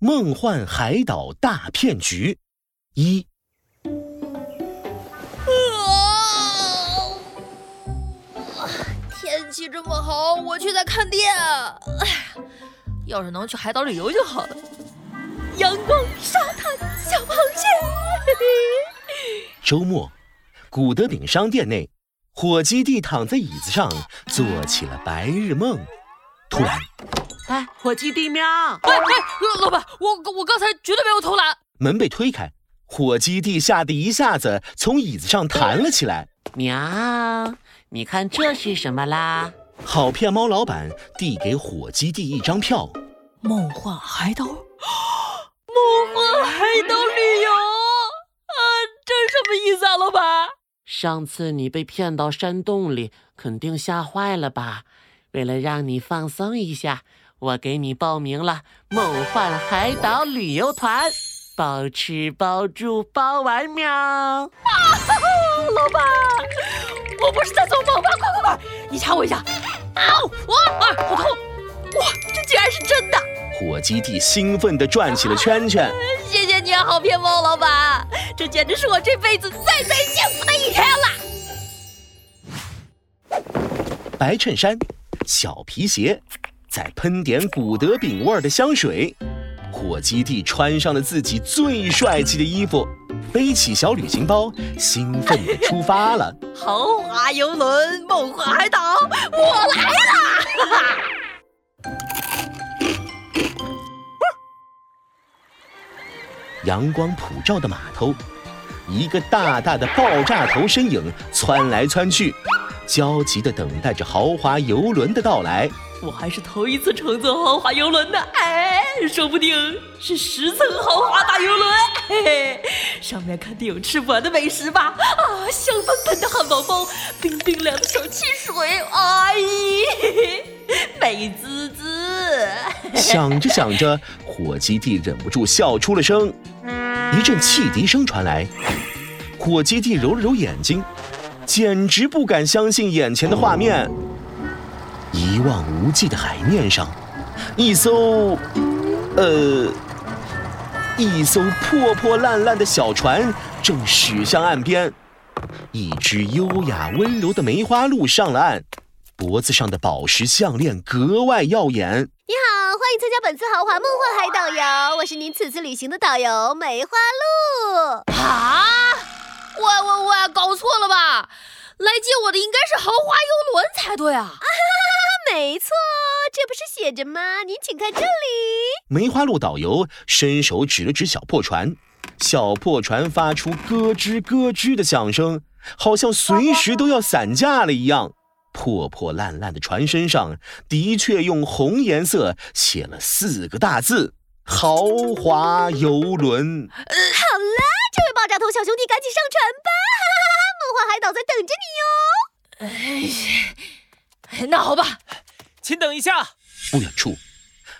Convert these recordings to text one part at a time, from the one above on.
梦幻海岛大骗局一。天气这么好，我却在看店。哎呀，要是能去海岛旅游就好了。阳光、沙滩、小螃蟹。周末，古德饼商店内，火鸡弟躺在椅子上做起了白日梦。突然，哎，火鸡弟喵！哎哎，老板，我我刚才绝对没有偷懒。门被推开，火鸡弟吓得一下子从椅子上弹了起来。喵，你看这是什么啦？好骗猫老板递给火鸡弟一张票。梦幻海岛，梦幻海岛旅游啊！这什么意思啊，老板？上次你被骗到山洞里，肯定吓坏了吧？为了让你放松一下，我给你报名了梦幻海岛旅游团，包吃包住包玩喵！啊哈，老板，我不是在做梦吧？快快快，你掐我一下！啊，哇啊，好痛！哇，这竟然是真的！火鸡弟兴奋地转起了圈圈。谢谢你啊，好骗猫老板，这简直是我这辈子最最幸福的一天了。白衬衫。小皮鞋，再喷点古德饼味儿的香水，火鸡弟穿上了自己最帅气的衣服，背起小旅行包，兴奋地出发了。豪华游轮，梦幻海岛，我来啦！阳光普照的码头，一个大大的爆炸头身影窜来窜去。焦急地等待着豪华游轮的到来。我还是头一次乘坐豪华游轮呢，哎，说不定是十层豪华大游轮，嘿嘿，上面肯定有吃不完的美食吧？啊，香喷喷的汉堡包，冰冰凉的小汽水，哎，美滋滋。想着想着，火鸡弟忍不住笑出了声。一阵汽笛声传来，火鸡弟揉了揉眼睛。简直不敢相信眼前的画面！一望无际的海面上，一艘……呃，一艘破破烂烂的小船正驶向岸边。一只优雅温柔的梅花鹿上了岸，脖子上的宝石项链格外耀眼。你好，欢迎参加本次豪华梦幻海导游，我是您此次旅行的导游梅花鹿。啊！喂喂喂，搞错了吧？来接我的应该是豪华游轮才对啊！啊，没错，这不是写着吗？您请看这里。梅花鹿导游伸手指了指小破船，小破船发出咯吱咯吱的响声，好像随时都要散架了一样。破破烂烂的船身上的确用红颜色写了四个大字：豪华游轮。好了，这位爆炸头小兄弟，赶紧上船吧！梦幻海岛在等着你哟！哎，那好吧，请等一下。不远处，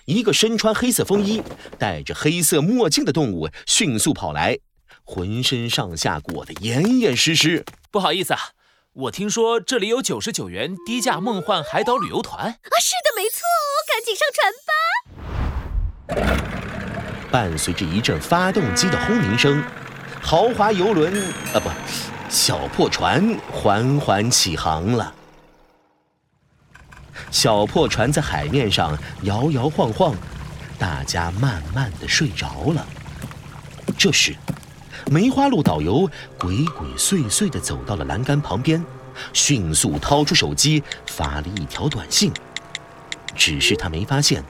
一个身穿黑色风衣、戴着黑色墨镜的动物迅速跑来，浑身上下裹得严严实实。不好意思啊，我听说这里有九十九元低价梦幻海岛旅游团啊！是的，没错，赶紧上船吧。伴随着一阵发动机的轰鸣声，豪华游轮啊，不。小破船缓缓起航了。小破船在海面上摇摇晃晃，大家慢慢的睡着了。这时，梅花鹿导游鬼鬼祟祟的走到了栏杆旁边，迅速掏出手机发了一条短信。只是他没发现，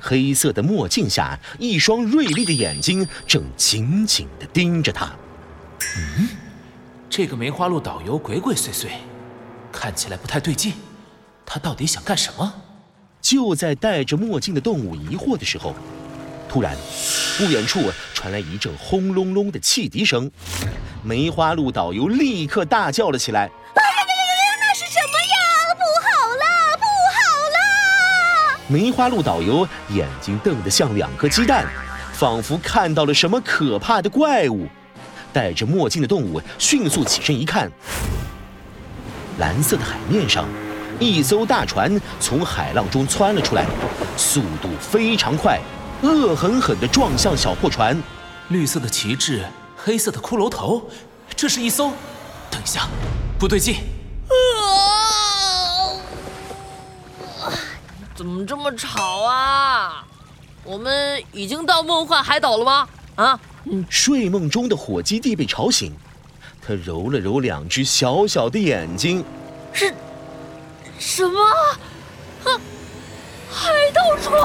黑色的墨镜下一双锐利的眼睛正紧紧的盯着他。嗯。这个梅花鹿导游鬼鬼祟祟，看起来不太对劲。他到底想干什么？就在戴着墨镜的动物疑惑的时候，突然，不远处传来一阵轰隆隆的汽笛声。梅花鹿导游立刻大叫了起来：“哎呀呀呀呀！那是什么呀？不好了，不好了！”梅花鹿导游眼睛瞪得像两颗鸡蛋，仿佛看到了什么可怕的怪物。戴着墨镜的动物迅速起身一看，蓝色的海面上，一艘大船从海浪中窜了出来，速度非常快，恶狠狠地撞向小破船。绿色的旗帜，黑色的骷髅头，这是一艘……等一下，不对劲！啊怎么这么吵啊？我们已经到梦幻海岛了吗？啊？睡梦中的火鸡弟被吵醒，他揉了揉两只小小的眼睛，是，什么？啊，海盗船！